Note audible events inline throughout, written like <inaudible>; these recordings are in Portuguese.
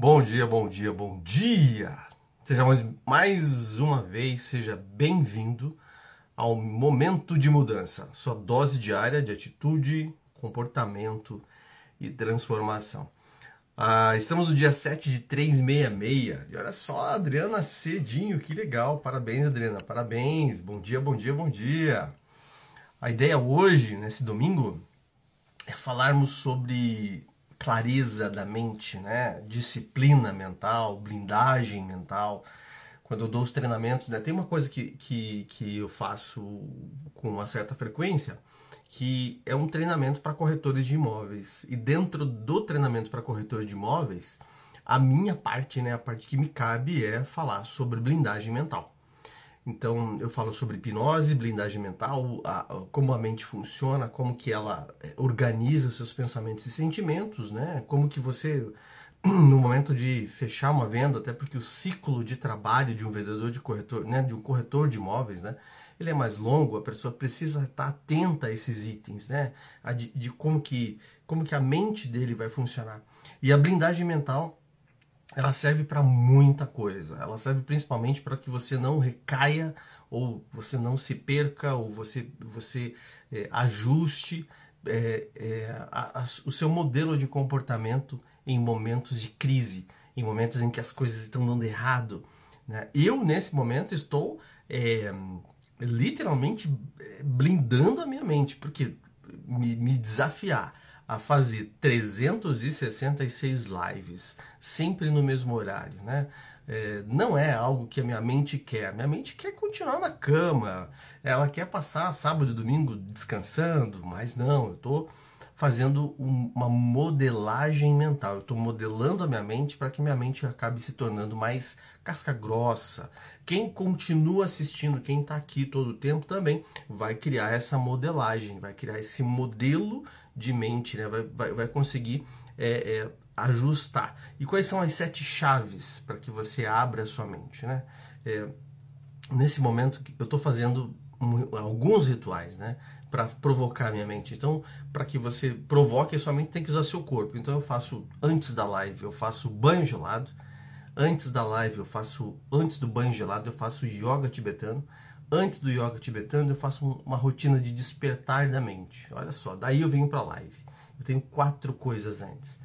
Bom dia, bom dia, bom dia! Seja mais, mais uma vez, seja bem-vindo ao Momento de Mudança, sua dose diária de atitude, comportamento e transformação. Ah, estamos no dia 7 de 366 e olha só, Adriana cedinho, que legal! Parabéns, Adriana, parabéns! Bom dia, bom dia, bom dia! A ideia hoje, nesse domingo, é falarmos sobre clareza da mente, né? disciplina mental, blindagem mental. Quando eu dou os treinamentos, né? tem uma coisa que, que, que eu faço com uma certa frequência, que é um treinamento para corretores de imóveis. E dentro do treinamento para corretores de imóveis, a minha parte, né, a parte que me cabe é falar sobre blindagem mental. Então eu falo sobre hipnose, blindagem mental, a, a, como a mente funciona, como que ela é, organiza seus pensamentos e sentimentos, né? Como que você <clears throat> no momento de fechar uma venda, até porque o ciclo de trabalho de um vendedor de corretor, né, de um corretor de imóveis, né, ele é mais longo, a pessoa precisa estar atenta a esses itens, né, de, de como que como que a mente dele vai funcionar. E a blindagem mental ela serve para muita coisa. Ela serve principalmente para que você não recaia ou você não se perca ou você você é, ajuste é, é, a, a, o seu modelo de comportamento em momentos de crise, em momentos em que as coisas estão dando errado. Né? Eu nesse momento estou é, literalmente é, blindando a minha mente, porque me, me desafiar a fazer 366 lives, sempre no mesmo horário, né? É, não é algo que a minha mente quer. Minha mente quer continuar na cama, ela quer passar sábado e domingo descansando, mas não, eu estou fazendo um, uma modelagem mental. Eu estou modelando a minha mente para que minha mente acabe se tornando mais casca grossa. Quem continua assistindo, quem está aqui todo o tempo também vai criar essa modelagem, vai criar esse modelo de mente, né? vai, vai, vai conseguir é, é, ajustar. E quais são as sete chaves para que você abra a sua mente? Né? É, nesse momento, eu estou fazendo alguns rituais, né? Para provocar a minha mente. Então, para que você provoque a sua mente, tem que usar seu corpo. Então, eu faço antes da live, eu faço banho gelado. Antes da live, eu faço antes do banho gelado, eu faço yoga tibetano. Antes do yoga tibetano, eu faço uma rotina de despertar da mente. Olha só, daí eu venho para a live. Eu tenho quatro coisas antes.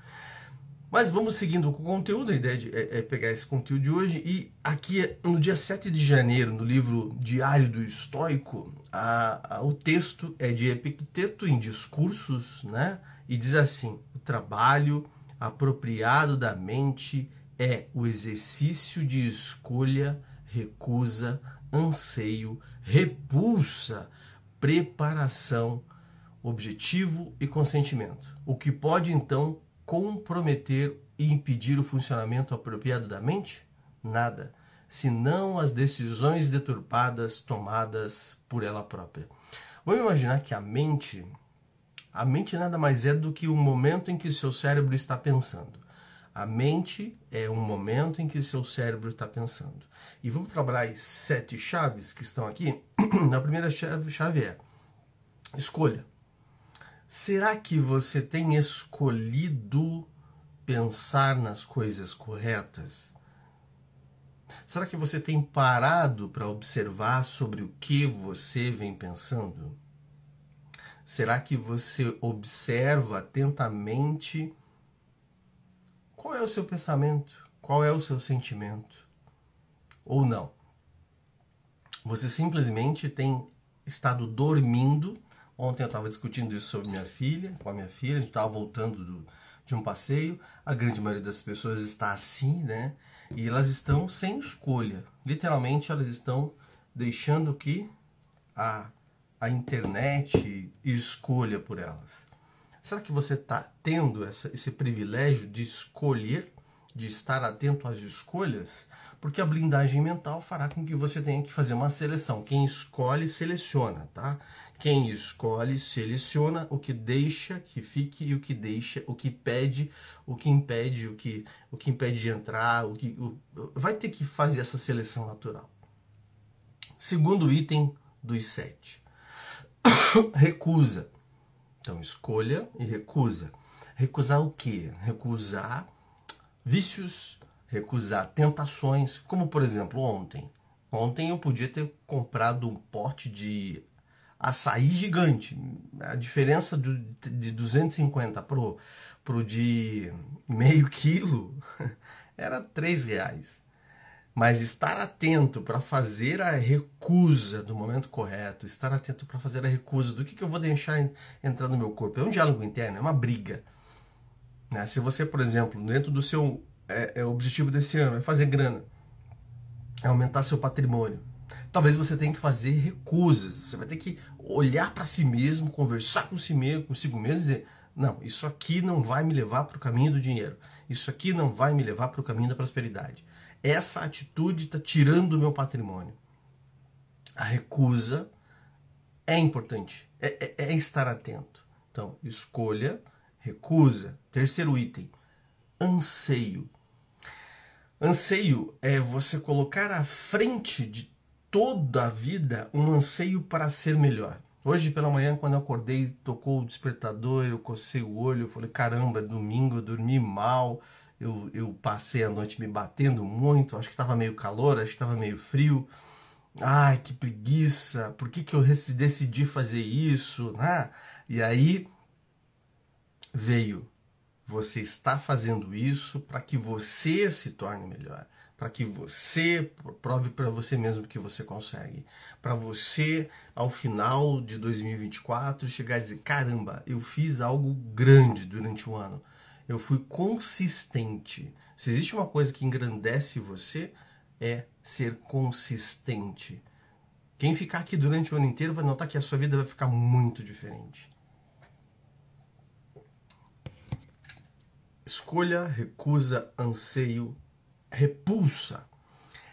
Mas vamos seguindo com o conteúdo, a ideia de, é, é, pegar esse conteúdo de hoje. E aqui, no dia 7 de janeiro, no livro Diário do Estoico, a, a, o texto é de Epicteto em Discursos, né? E diz assim: o trabalho apropriado da mente é o exercício de escolha, recusa, anseio, repulsa, preparação, objetivo e consentimento. O que pode então comprometer e impedir o funcionamento apropriado da mente? Nada, senão as decisões deturpadas tomadas por ela própria. Vamos imaginar que a mente, a mente nada mais é do que o momento em que seu cérebro está pensando. A mente é um momento em que seu cérebro está pensando. E vamos trabalhar as sete chaves que estão aqui. <clears throat> A primeira chave, chave é escolha. Será que você tem escolhido pensar nas coisas corretas? Será que você tem parado para observar sobre o que você vem pensando? Será que você observa atentamente qual é o seu pensamento? Qual é o seu sentimento? Ou não? Você simplesmente tem estado dormindo Ontem eu estava discutindo isso sobre minha filha, com a minha filha, a gente estava voltando do, de um passeio. A grande maioria das pessoas está assim, né? E elas estão sem escolha. Literalmente, elas estão deixando que a, a internet escolha por elas. Será que você está tendo essa, esse privilégio de escolher, de estar atento às escolhas? Porque a blindagem mental fará com que você tenha que fazer uma seleção. Quem escolhe, seleciona, tá? Quem escolhe seleciona o que deixa que fique e o que deixa, o que pede, o que impede, o que, o que impede de entrar, o que o, vai ter que fazer essa seleção natural. Segundo item dos sete, <coughs> recusa. Então escolha e recusa. Recusar o quê? Recusar vícios, recusar tentações, como por exemplo ontem. Ontem eu podia ter comprado um pote de açaí gigante. A diferença de 250 pro, pro de meio quilo <laughs> era 3 reais. Mas estar atento para fazer a recusa do momento correto, estar atento para fazer a recusa do que, que eu vou deixar entrar no meu corpo. É um diálogo interno, é uma briga. Né? Se você, por exemplo, dentro do seu é, é, objetivo desse ano é fazer grana, é aumentar seu patrimônio, talvez você tenha que fazer recusas. Você vai ter que olhar para si mesmo, conversar com si mesmo, consigo mesmo e dizer: não, isso aqui não vai me levar para o caminho do dinheiro. Isso aqui não vai me levar para o caminho da prosperidade essa atitude está tirando o meu patrimônio. A recusa é importante, é, é, é estar atento. Então, escolha, recusa. Terceiro item, anseio. Anseio é você colocar à frente de toda a vida um anseio para ser melhor. Hoje pela manhã, quando eu acordei, tocou o despertador, eu cocei o olho, eu falei, caramba, é domingo, eu dormi mal, eu, eu passei a noite me batendo muito, acho que estava meio calor, acho que estava meio frio. Ai, que preguiça, por que, que eu decidi fazer isso? Né? E aí veio, você está fazendo isso para que você se torne melhor, para que você prove para você mesmo que você consegue, para você, ao final de 2024, chegar e dizer: caramba, eu fiz algo grande durante o ano eu fui consistente. Se existe uma coisa que engrandece você, é ser consistente. Quem ficar aqui durante o ano inteiro vai notar que a sua vida vai ficar muito diferente. Escolha, recusa, anseio, repulsa.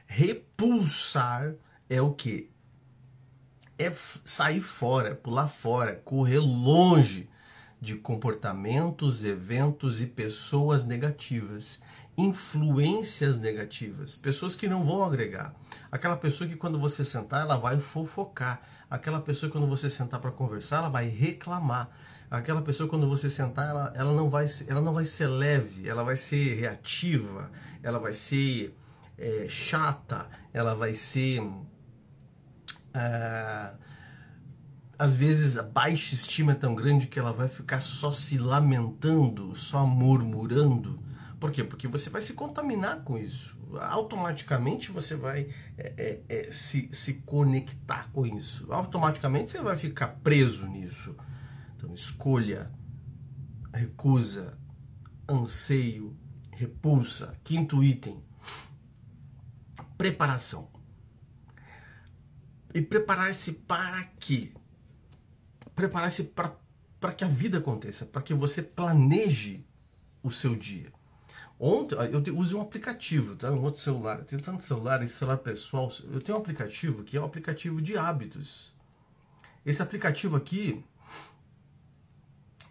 Repulsar é o que? É sair fora, pular fora, correr longe de comportamentos, eventos e pessoas negativas, influências negativas, pessoas que não vão agregar. Aquela pessoa que quando você sentar, ela vai fofocar. Aquela pessoa que quando você sentar para conversar, ela vai reclamar. Aquela pessoa quando você sentar, ela, ela, não vai, ela não vai ser leve, ela vai ser reativa, ela vai ser é, chata, ela vai ser uh, às vezes a baixa estima é tão grande que ela vai ficar só se lamentando, só murmurando. Por quê? Porque você vai se contaminar com isso. Automaticamente você vai é, é, é, se, se conectar com isso. Automaticamente você vai ficar preso nisso. Então, escolha, recusa, anseio, repulsa. Quinto item: preparação. E preparar-se para quê? preparar-se para que a vida aconteça, para que você planeje o seu dia. Ontem eu uso um aplicativo, tá? Um outro celular. Eu tenho tanto celular, esse celular pessoal. Eu tenho um aplicativo que é o um aplicativo de hábitos. Esse aplicativo aqui,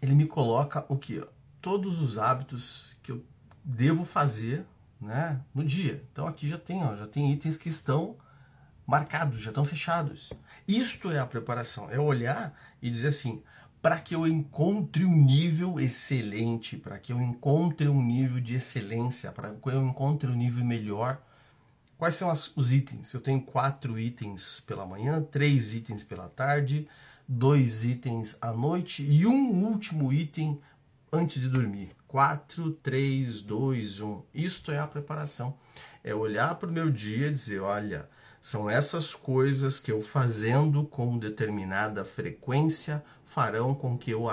ele me coloca o que? Todos os hábitos que eu devo fazer, né, no dia. Então aqui já tem, ó, já tem itens que estão marcados, já estão fechados. Isto é a preparação, é olhar e dizer assim, para que eu encontre um nível excelente, para que eu encontre um nível de excelência, para que eu encontre um nível melhor. Quais são as, os itens? Eu tenho quatro itens pela manhã, três itens pela tarde, dois itens à noite e um último item antes de dormir. 4, 3, 2, 1. Isto é a preparação. É olhar para o meu dia e dizer: olha, são essas coisas que eu fazendo com determinada frequência farão com que eu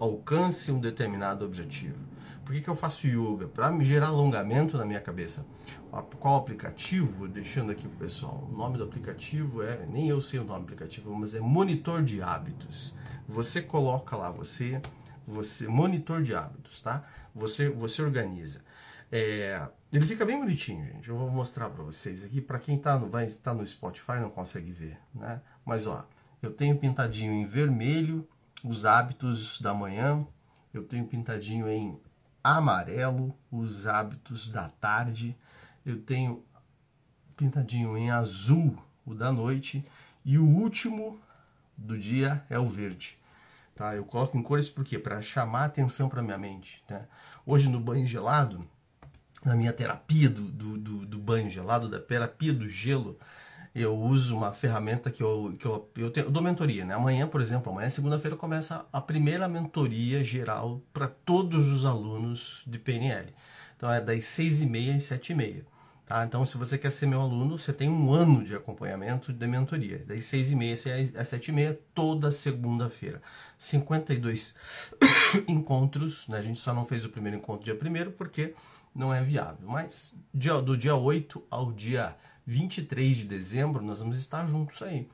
alcance um determinado objetivo. Por que, que eu faço yoga? Para me gerar alongamento na minha cabeça. Qual aplicativo? Deixando aqui para o pessoal. O nome do aplicativo é, nem eu sei o nome do aplicativo, mas é Monitor de Hábitos. Você coloca lá, você, você monitor de hábitos, tá? Você, você organiza. É, ele fica bem bonitinho, gente. Eu vou mostrar para vocês aqui. Para quem tá no, vai estar no Spotify não consegue ver, né? Mas ó, eu tenho pintadinho em vermelho os hábitos da manhã. Eu tenho pintadinho em amarelo os hábitos da tarde. Eu tenho pintadinho em azul o da noite e o último do dia é o verde. Tá? Eu coloco em cores porque para chamar atenção para minha mente. Tá? Hoje no banho gelado na minha terapia do, do, do, do banho gelado, da terapia do gelo, eu uso uma ferramenta que eu, que eu, eu, tenho, eu dou mentoria, né? Amanhã, por exemplo, amanhã, segunda-feira, começa a primeira mentoria geral para todos os alunos de PNL. Então é das seis e meia às sete e meia. Tá? Então, se você quer ser meu aluno, você tem um ano de acompanhamento de mentoria, das seis e meia às sete e meia, toda segunda-feira. 52 <coughs> encontros, né? a gente só não fez o primeiro encontro dia primeiro porque não é viável, mas dia, do dia 8 ao dia 23 de dezembro, nós vamos estar juntos aí.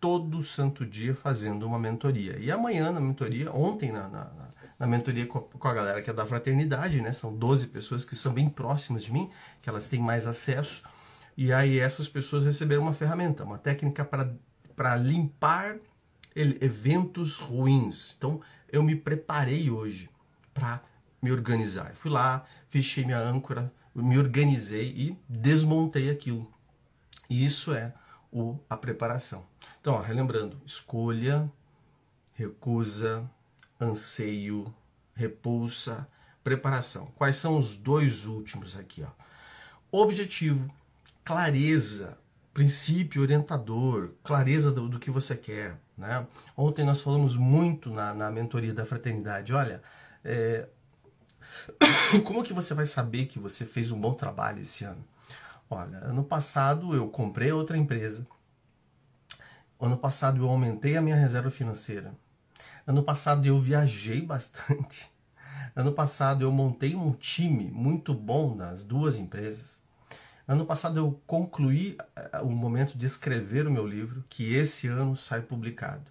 Todo santo dia fazendo uma mentoria. E amanhã na mentoria, ontem na, na, na mentoria com a, com a, galera que é da fraternidade, né? São 12 pessoas que são bem próximas de mim, que elas têm mais acesso. E aí essas pessoas receberam uma ferramenta, uma técnica para limpar eventos ruins. Então eu me preparei hoje para me organizar. Fui lá, fechei minha âncora, me organizei e desmontei aquilo. E isso é o, a preparação. Então, ó, relembrando: escolha, recusa, anseio, repulsa, preparação. Quais são os dois últimos aqui? Ó? Objetivo, clareza, princípio orientador, clareza do, do que você quer. Né? Ontem nós falamos muito na, na mentoria da fraternidade. Olha, é, <coughs> Como que você vai saber que você fez um bom trabalho esse ano? Olha, ano passado eu comprei outra empresa. Ano passado eu aumentei a minha reserva financeira. Ano passado eu viajei <laughs> bastante. Ano passado eu montei um time muito bom nas duas empresas. Ano passado eu concluí eh, o momento de escrever o meu livro, que esse ano sai publicado.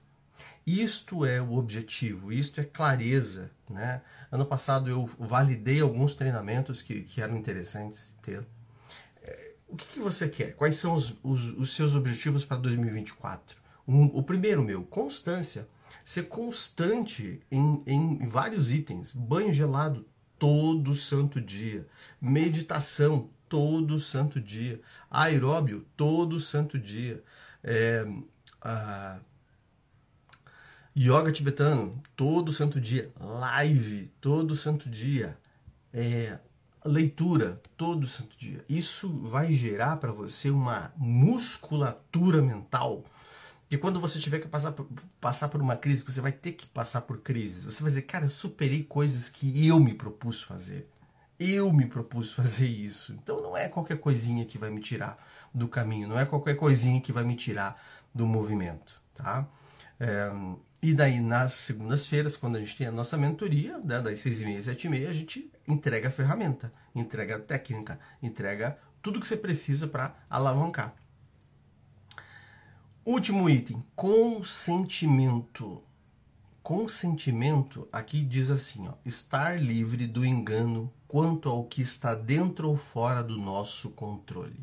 Isto é o objetivo, isto é clareza. Né? Ano passado eu validei alguns treinamentos que, que eram interessantes ter. É, o que, que, você quer? Quais são os, os, os seus objetivos para 2024? Um, o primeiro meu, constância. Ser constante em, em vários itens. Banho gelado todo santo dia. Meditação todo santo dia. Aeróbio todo santo dia. É, a, Yoga tibetano, todo santo dia. Live, todo santo dia. É, leitura, todo santo dia. Isso vai gerar para você uma musculatura mental. E quando você tiver que passar por, passar por uma crise, você vai ter que passar por crises. Você vai dizer, cara, eu superei coisas que eu me propus fazer. Eu me propus fazer isso. Então não é qualquer coisinha que vai me tirar do caminho, não é qualquer coisinha que vai me tirar do movimento, tá? É, e daí, nas segundas-feiras, quando a gente tem a nossa mentoria, né, das seis e meia às sete e meia, a gente entrega a ferramenta, entrega a técnica, entrega tudo que você precisa para alavancar. Último item, consentimento. Consentimento, aqui diz assim, ó, estar livre do engano quanto ao que está dentro ou fora do nosso controle.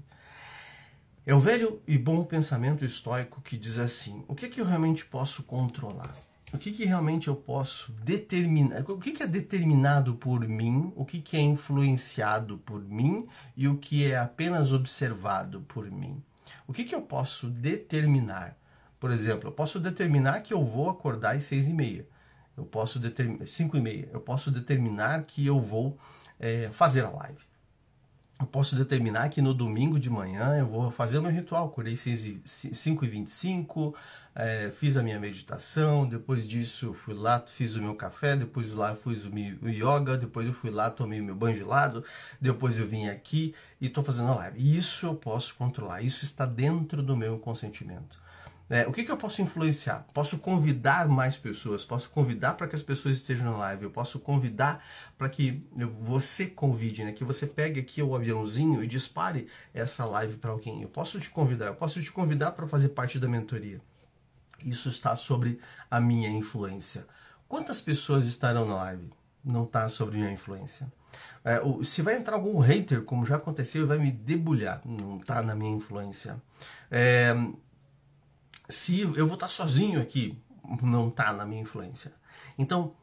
É o velho e bom pensamento estoico que diz assim: o que, que eu realmente posso controlar? O que, que realmente eu posso determinar? O que, é determinado por mim? O que, que é influenciado por mim? E o que é apenas observado por mim? O que, que eu posso determinar? Por exemplo, eu posso determinar que eu vou acordar às seis e meia. Eu posso determinar cinco e meia. Eu posso determinar que eu vou é, fazer a live eu posso determinar que no domingo de manhã eu vou fazer meu ritual. Acordei 5 e 25 é, fiz a minha meditação, depois disso fui lá, fiz o meu café, depois lá fiz o meu yoga, depois eu fui lá, tomei o meu banho gelado, depois eu vim aqui e estou fazendo a live. Isso eu posso controlar, isso está dentro do meu consentimento. É, o que, que eu posso influenciar? Posso convidar mais pessoas, posso convidar para que as pessoas estejam na live, eu posso convidar para que você convide, né? que você pegue aqui o aviãozinho e dispare essa live para alguém. Eu posso te convidar, eu posso te convidar para fazer parte da mentoria. Isso está sobre a minha influência. Quantas pessoas estarão na live? Não está sobre minha influência. É, se vai entrar algum hater, como já aconteceu, vai me debulhar. Não está na minha influência. É, se eu vou estar sozinho aqui, não está na minha influência. Então,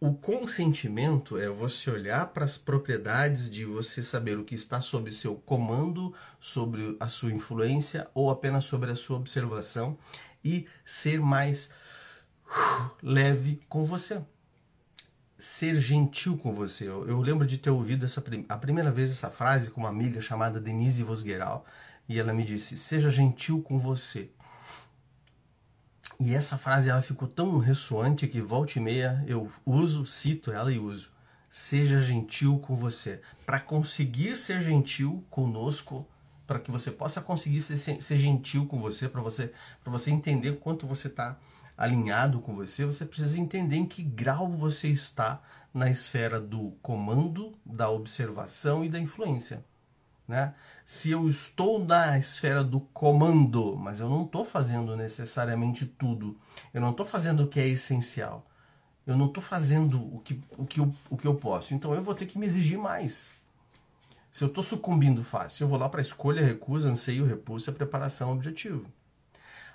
o consentimento é você olhar para as propriedades de você saber o que está sob seu comando, sobre a sua influência ou apenas sobre a sua observação e ser mais leve com você. ser gentil com você. Eu, eu, lembro de ter ouvido essa, a primeira vez essa frase com uma amiga chamada Denise Vosgueral e ela me disse: Seja gentil com você. E essa frase ela ficou tão ressoante que volta e meia eu uso, cito ela e uso. Seja gentil com você. Para conseguir ser gentil conosco, para que você possa conseguir ser, ser gentil com você, para você, você entender quanto você está alinhado com você, você precisa entender em que grau você está na esfera do comando, da observação e da influência. Né? Se eu estou na esfera do comando, mas eu não estou fazendo necessariamente tudo, eu não estou fazendo o que é essencial, eu não estou fazendo o que, o, que eu, o que eu posso, então eu vou ter que me exigir mais. Se eu estou sucumbindo fácil, eu vou lá para escolha, recusa, anseio, repulsa, preparação, objetivo.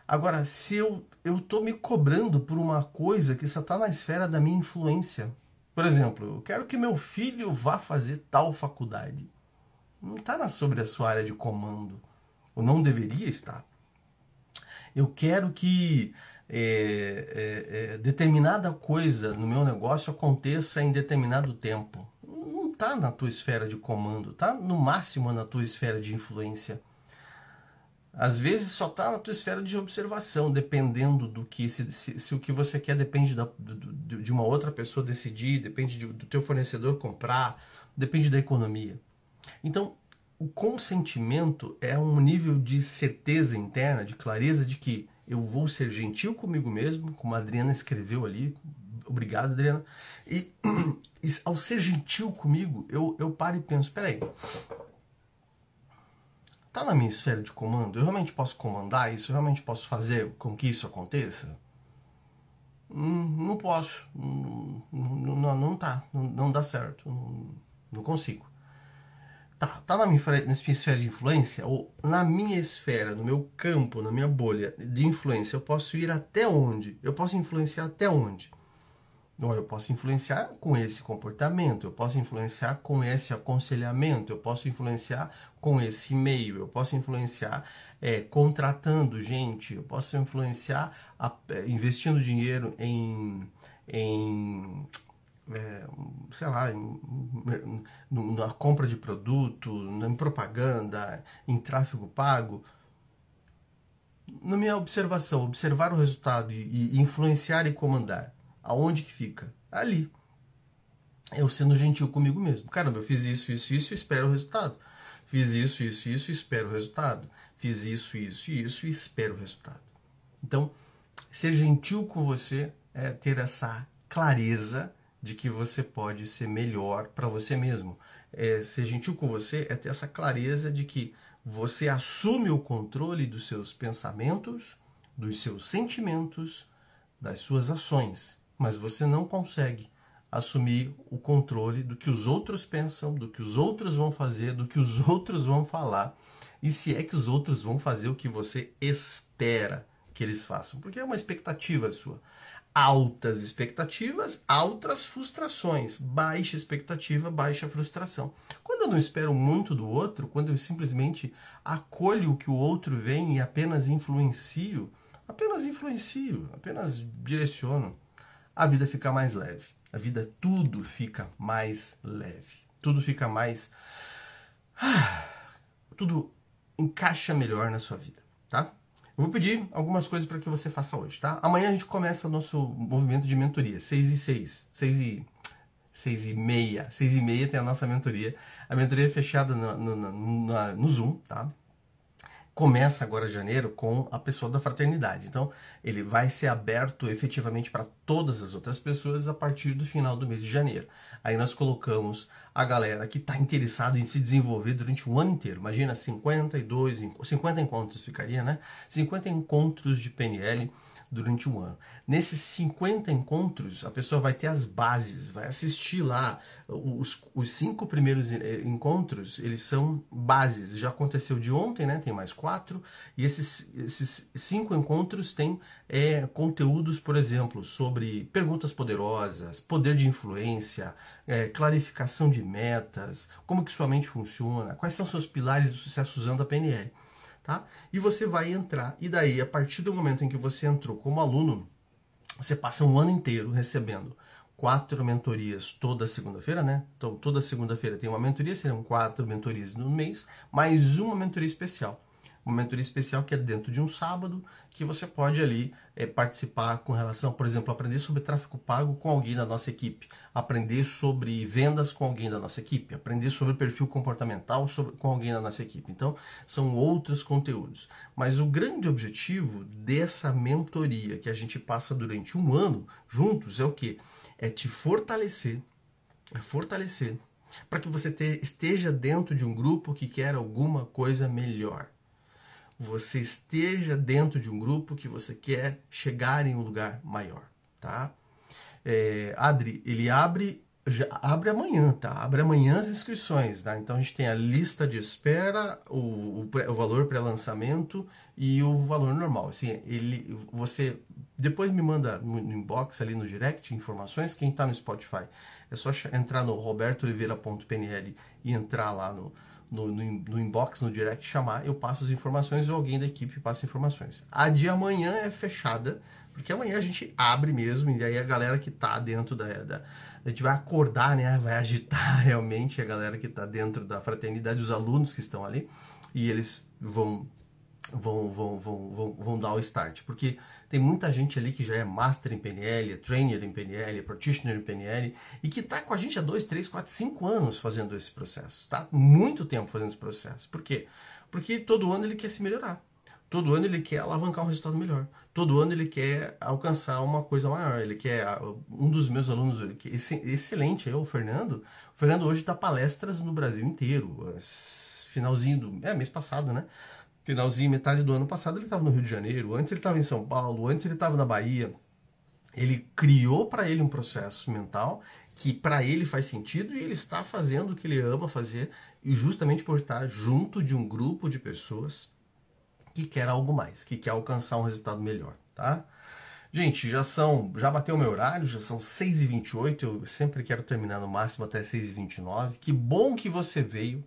Agora, se eu estou me cobrando por uma coisa que só está na esfera da minha influência, por exemplo, eu quero que meu filho vá fazer tal faculdade. Não está sobre a sua área de comando, ou não deveria estar. Eu quero que é, é, é, determinada coisa no meu negócio aconteça em determinado tempo. Não está na tua esfera de comando, está no máximo na tua esfera de influência. Às vezes só está na tua esfera de observação, dependendo do que se, se, se o que você quer depende da, do, de uma outra pessoa decidir, depende de, do teu fornecedor comprar, depende da economia. Então, o consentimento é um nível de certeza interna, de clareza de que eu vou ser gentil comigo mesmo, como a Adriana escreveu ali. Obrigado, Adriana. E, <clears throat> e ao ser gentil comigo, eu, eu paro e penso: peraí, Está na minha esfera de comando? Eu realmente posso comandar isso? Eu realmente posso fazer com que isso aconteça? Hum, não posso. Não, não, não tá. Não, não dá certo. Não, não, consigo. Tá, tá na minha, na minha esfera de influência? Ou na minha esfera, no meu campo, na minha bolha de influência, eu posso ir até onde? Eu posso influenciar até onde? eu posso influenciar com esse comportamento, eu posso influenciar com esse aconselhamento, eu posso influenciar com esse e-mail, eu posso influenciar é, contratando gente, eu posso influenciar a, é, investindo dinheiro em, em é, sei lá, em, na compra de produto, em propaganda, em tráfego pago. Na minha observação, observar o resultado e, e influenciar e comandar Aonde que fica? Ali. Eu sendo gentil comigo mesmo. Caramba, eu fiz isso, isso, isso espero o resultado. Fiz isso, isso, isso espero o resultado. Fiz isso, isso isso espero o resultado. Então, ser gentil com você é ter essa clareza de que você pode ser melhor para você mesmo. É, ser gentil com você é ter essa clareza de que você assume o controle dos seus pensamentos, dos seus sentimentos, das suas ações mas você não consegue assumir o controle do que os outros pensam, do que os outros vão fazer, do que os <laughs> outros vão falar, e se é que os outros vão fazer o que você espera que eles façam, porque é uma expectativa sua. Altas expectativas, altas frustrações. Baixa expectativa, baixa frustração. Quando eu não espero muito do outro, quando eu simplesmente acolho o que o outro vem e apenas influencio, apenas influencio, apenas direciono, a vida fica mais leve. A vida, tudo fica mais leve. Tudo fica mais. Tudo encaixa melhor na sua vida, tá? Eu vou pedir algumas coisas para que você faça hoje, tá? Amanhã a gente começa o nosso movimento de mentoria, 6 e 6. 6 e. 6 e meia. 6 e meia tem a nossa mentoria. A mentoria é fechada no, no, no, no Zoom, tá? Começa agora janeiro com a pessoa da fraternidade. Então, ele vai ser aberto efetivamente para todas as outras pessoas a partir do final do mês de janeiro. Aí nós colocamos a galera que está interessada em se desenvolver durante um ano inteiro. Imagina 52, 50 encontros ficaria, né? 50 encontros de PNL durante um ano. Nesses 50 encontros, a pessoa vai ter as bases, vai assistir lá. Os, os cinco primeiros eh, encontros, eles são bases. Já aconteceu de ontem, né? Tem mais quatro. E esses, esses cinco encontros têm é, conteúdos, por exemplo, sobre perguntas poderosas, poder de influência, é, clarificação de metas, como que sua mente funciona, quais são seus pilares do sucesso usando a PNL tá? E você vai entrar, e daí, a partir do momento em que você entrou como aluno, você passa um ano inteiro recebendo quatro mentorias toda segunda-feira, né? Então, toda segunda-feira tem uma mentoria, serão quatro mentorias no mês, mais uma mentoria especial uma mentoria especial que é dentro de um sábado, que você pode ali é, participar com relação, por exemplo, aprender sobre tráfego pago com alguém da nossa equipe, aprender sobre vendas com alguém da nossa equipe, aprender sobre perfil comportamental sobre, com alguém da nossa equipe. Então, são outros conteúdos. Mas o grande objetivo dessa mentoria que a gente passa durante um ano juntos é o que? É te fortalecer, é fortalecer para que você te, esteja dentro de um grupo que quer alguma coisa melhor você esteja dentro de um grupo que você quer chegar em um lugar maior, tá? É, Adri, ele abre abre amanhã, tá? Abre amanhã as inscrições, tá? Então a gente tem a lista de espera, o, o, o valor pré-lançamento e o valor normal. Assim, ele, você depois me manda no inbox ali no direct informações. Quem está no Spotify é só entrar no robertooliveira.pnl e entrar lá no, no, no, no, inbox, no direct, chamar, eu passo as informações ou alguém da equipe passa informações. A de amanhã é fechada, porque amanhã a gente abre mesmo, e aí a galera que tá dentro da, da a gente vai acordar, né? Vai agitar <laughs> realmente a galera que está dentro da fraternidade, os alunos que estão ali, e eles vão vão, vão, vão, vão, vão dar o start. Porque tem muita gente ali que já é master em PNL, é trainer em PNL, é practitioner em PNL, e que está com a gente há 2, 3, 4, 5 anos fazendo esse processo. Tá? Muito tempo fazendo esse processo. Por quê? Porque todo ano ele quer se melhorar. Todo ano ele quer alavancar um resultado melhor. Todo ano ele quer alcançar uma coisa maior. Ele quer. Um dos meus alunos, excelente, é o Fernando. O Fernando hoje dá palestras no Brasil inteiro. Finalzinho do. É, mês passado, né? Finalzinho, metade do ano passado, ele estava no Rio de Janeiro, antes ele estava em São Paulo, antes ele estava na Bahia. Ele criou para ele um processo mental que para ele faz sentido e ele está fazendo o que ele ama fazer, e justamente por estar junto de um grupo de pessoas que quer algo mais, que quer alcançar um resultado melhor, tá? Gente, já são, já bateu meu horário, já são 6h28, eu sempre quero terminar no máximo até 6h29. Que bom que você veio.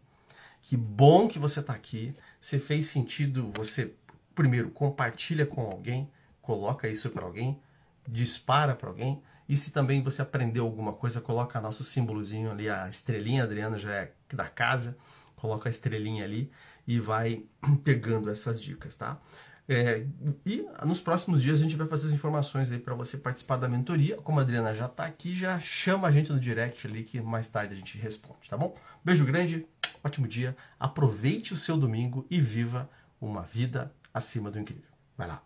Que bom que você está aqui. Se fez sentido, você primeiro compartilha com alguém, coloca isso para alguém, dispara para alguém. E se também você aprendeu alguma coisa, coloca nosso símbolozinho ali, a estrelinha, Adriana já é da casa, coloca a estrelinha ali e vai <clears throat> pegando essas dicas, tá? É, e nos próximos dias a gente vai fazer as informações aí para você participar da mentoria. Como a Adriana já está aqui, já chama a gente no direct ali que mais tarde a gente responde, tá bom? Beijo grande, ótimo dia, aproveite o seu domingo e viva uma vida acima do incrível. Vai lá.